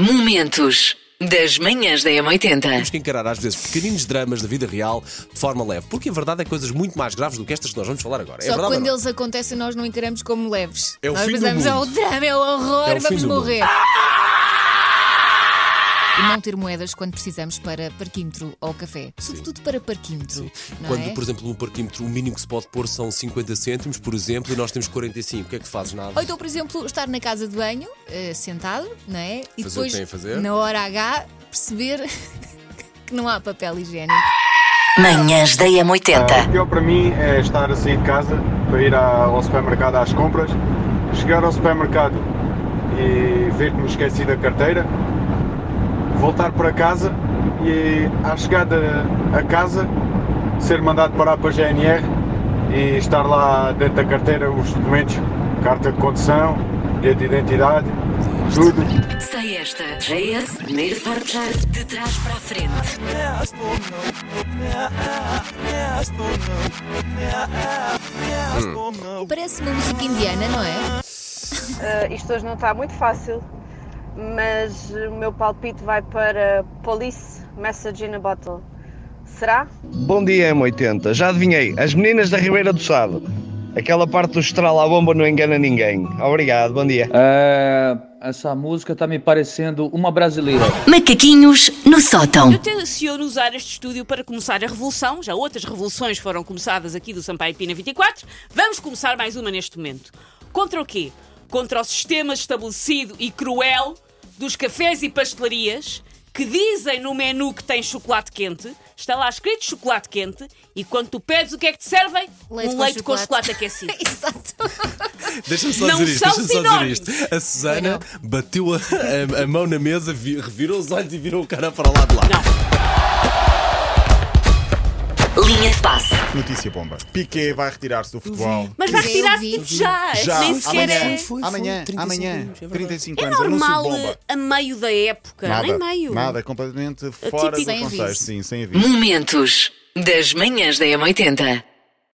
Momentos das manhãs da M80. Temos que encarar às vezes pequeninos dramas da vida real de forma leve, porque a verdade é coisas muito mais graves do que estas que nós vamos falar agora. é Só que verdade, quando eles acontecem, nós não encaramos como leves. É o nós fim do pensamos, é o mundo. drama, é o horror, É vamos do mundo. E não ter moedas quando precisamos para parquímetro ou café. Sobretudo para parquímetro. Não Quando, é? por exemplo, no parquímetro o mínimo que se pode pôr são 50 cêntimos, por exemplo, e nós temos 45, o que é que fazes? Nada. Ou então, por exemplo, estar na casa de banho, eh, sentado, não é? E Fazer o que depois, tem a fazer. na hora H, perceber que não há papel higiênico. Manhãs da O M80. pior para mim é estar a sair de casa para ir ao supermercado às compras, chegar ao supermercado e ver que me esqueci da carteira, voltar para casa e à chegada a casa ser mandado parar para a GNR e estar lá dentro da carteira os documentos, carta de condução, bilhete de identidade, tudo. Sei esta. JS, primeiro forjar de trás para a frente. Parece uma música indiana, não é? Uh, isto hoje não está muito fácil, mas o meu palpite vai para Police Message in a Bottle. Será? Bom dia, M80. Já adivinhei, as meninas da Ribeira do Sado. Aquela parte do estrala à bomba não engana ninguém. Obrigado, bom dia. É, essa música tá me parecendo uma brasileira. Macaquinhos no sótão. Eu tenciono usar este estúdio para começar a revolução. Já outras revoluções foram começadas aqui do Sampaio Pina 24. Vamos começar mais uma neste momento. Contra o quê? Contra o sistema estabelecido e cruel dos cafés e pastelarias que dizem no menu que tem chocolate quente. Está lá escrito chocolate quente e quando tu pedes o que é que te servem? Leite um com leite com chocolate. chocolate aquecido. Exato. Deixa-me só Não dizer isto, são deixa-me só dizer sinónimos. isto. A Susana bateu a, a- a mão na mesa, vi- revirou os olhos e virou o cara para lá de lá. Não. Linha de passe. Notícia bomba. Piquet vai retirar-se do futebol. Mas vai retirar-se tipo já. Já, Nem sequer amanhã. é. amanhã, 35 amanhã, anos, é verdade. 35 É anos, anúncio de normal bomba. a meio da época. Nada, Nem meio. nada, é completamente fora do Sem contexto, sim, sem aviso. Momentos das manhãs da M80.